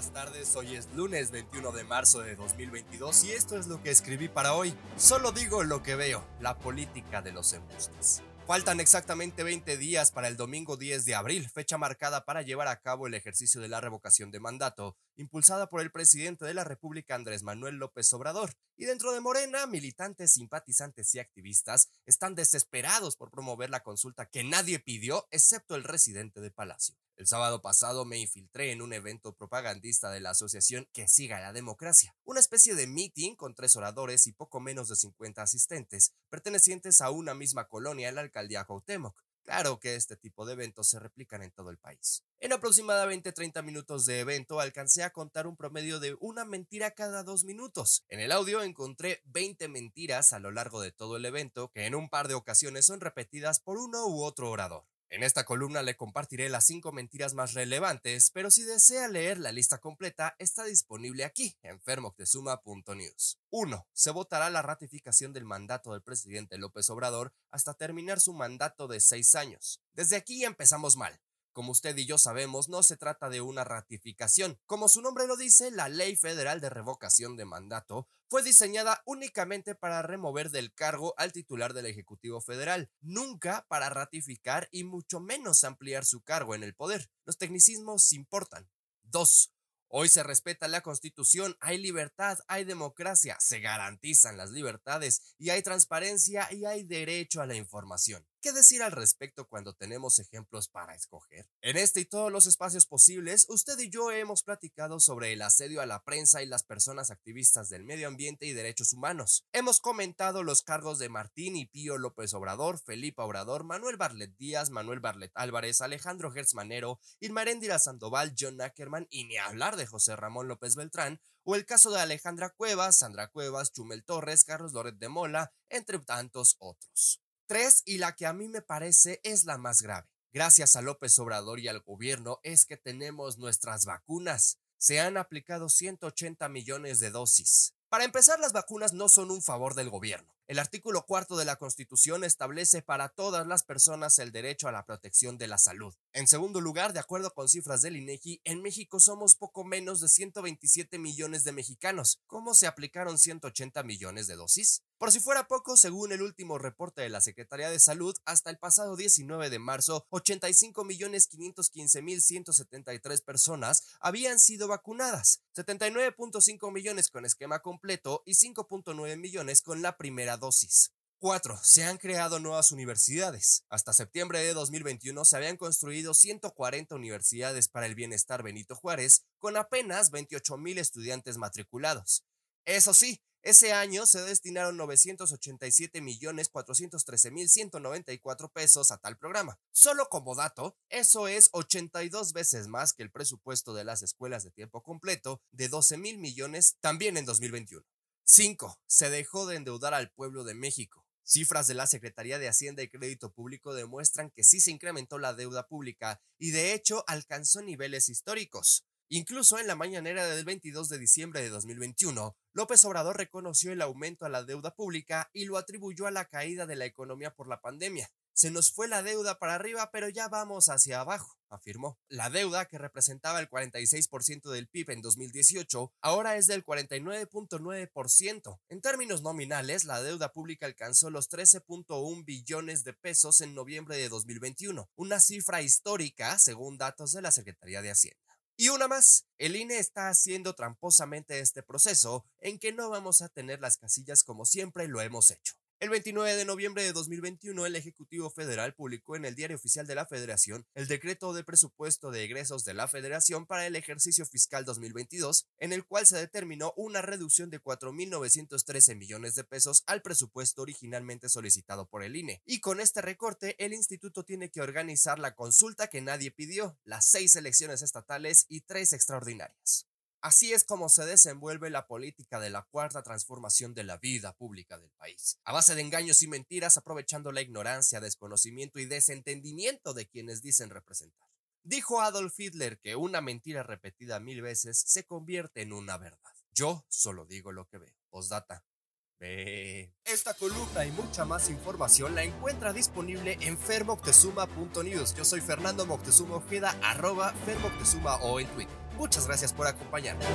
buenas tardes. Hoy es lunes 21 de marzo de 2022 y esto es lo que escribí para hoy. Solo digo lo que veo, la política de los embustes. Faltan exactamente 20 días para el domingo 10 de abril, fecha marcada para llevar a cabo el ejercicio de la revocación de mandato, impulsada por el presidente de la República Andrés Manuel López Obrador. Y dentro de Morena, militantes, simpatizantes y activistas están desesperados por promover la consulta que nadie pidió, excepto el residente de Palacio. El sábado pasado me infiltré en un evento propagandista de la asociación Que Siga la Democracia, una especie de meeting con tres oradores y poco menos de 50 asistentes, pertenecientes a una misma colonia en la alcaldía Cuauhtémoc. Claro que este tipo de eventos se replican en todo el país. En aproximadamente 30 minutos de evento alcancé a contar un promedio de una mentira cada dos minutos. En el audio encontré 20 mentiras a lo largo de todo el evento que en un par de ocasiones son repetidas por uno u otro orador. En esta columna le compartiré las cinco mentiras más relevantes, pero si desea leer la lista completa, está disponible aquí, en fermoctezuma.news. 1. Se votará la ratificación del mandato del presidente López Obrador hasta terminar su mandato de seis años. Desde aquí empezamos mal. Como usted y yo sabemos, no se trata de una ratificación. Como su nombre lo dice, la Ley Federal de Revocación de Mandato fue diseñada únicamente para remover del cargo al titular del Ejecutivo Federal, nunca para ratificar y mucho menos ampliar su cargo en el poder. Los tecnicismos importan. 2. Hoy se respeta la Constitución, hay libertad, hay democracia, se garantizan las libertades y hay transparencia y hay derecho a la información. ¿Qué decir al respecto cuando tenemos ejemplos para escoger? En este y todos los espacios posibles, usted y yo hemos platicado sobre el asedio a la prensa y las personas activistas del medio ambiente y derechos humanos. Hemos comentado los cargos de Martín y Pío López Obrador, Felipe Obrador, Manuel Barlet Díaz, Manuel Barlet Álvarez, Alejandro Gertz Manero, Irmaréndira Sandoval, John Ackerman y ni hablar de José Ramón López Beltrán, o el caso de Alejandra Cuevas, Sandra Cuevas, Chumel Torres, Carlos Loret de Mola, entre tantos otros. Tres, y la que a mí me parece es la más grave. Gracias a López Obrador y al gobierno es que tenemos nuestras vacunas. Se han aplicado 180 millones de dosis. Para empezar, las vacunas no son un favor del gobierno. El artículo cuarto de la Constitución establece para todas las personas el derecho a la protección de la salud. En segundo lugar, de acuerdo con cifras del INEGI, en México somos poco menos de 127 millones de mexicanos. ¿Cómo se aplicaron 180 millones de dosis? Por si fuera poco, según el último reporte de la Secretaría de Salud, hasta el pasado 19 de marzo, 85.515.173 personas habían sido vacunadas, 79.5 millones con esquema completo y 5.9 millones con la primera dosis. 4. Se han creado nuevas universidades. Hasta septiembre de 2021 se habían construido 140 universidades para el bienestar Benito Juárez, con apenas 28 mil estudiantes matriculados. Eso sí, ese año se destinaron 987 millones 413 mil 194 pesos a tal programa. Solo como dato, eso es 82 veces más que el presupuesto de las escuelas de tiempo completo de 12 mil millones también en 2021. 5. Se dejó de endeudar al pueblo de México. Cifras de la Secretaría de Hacienda y Crédito Público demuestran que sí se incrementó la deuda pública y de hecho alcanzó niveles históricos. Incluso en la mañanera del 22 de diciembre de 2021, López Obrador reconoció el aumento a la deuda pública y lo atribuyó a la caída de la economía por la pandemia. Se nos fue la deuda para arriba, pero ya vamos hacia abajo, afirmó. La deuda, que representaba el 46% del PIB en 2018, ahora es del 49.9%. En términos nominales, la deuda pública alcanzó los 13.1 billones de pesos en noviembre de 2021, una cifra histórica según datos de la Secretaría de Hacienda. Y una más, el INE está haciendo tramposamente este proceso en que no vamos a tener las casillas como siempre lo hemos hecho. El 29 de noviembre de 2021, el Ejecutivo Federal publicó en el Diario Oficial de la Federación el decreto de presupuesto de egresos de la Federación para el ejercicio fiscal 2022, en el cual se determinó una reducción de 4.913 millones de pesos al presupuesto originalmente solicitado por el INE. Y con este recorte, el instituto tiene que organizar la consulta que nadie pidió, las seis elecciones estatales y tres extraordinarias. Así es como se desenvuelve la política de la cuarta transformación de la vida pública del país, a base de engaños y mentiras, aprovechando la ignorancia, desconocimiento y desentendimiento de quienes dicen representar. Dijo Adolf Hitler que una mentira repetida mil veces se convierte en una verdad. Yo solo digo lo que veo. Postdata. Ve. Esta columna y mucha más información la encuentra disponible en fermoctezuma.news. Yo soy Fernando Moctezuma Ojeda, arroba Fermoctezuma o en Twitter. Muchas gracias por acompañarme.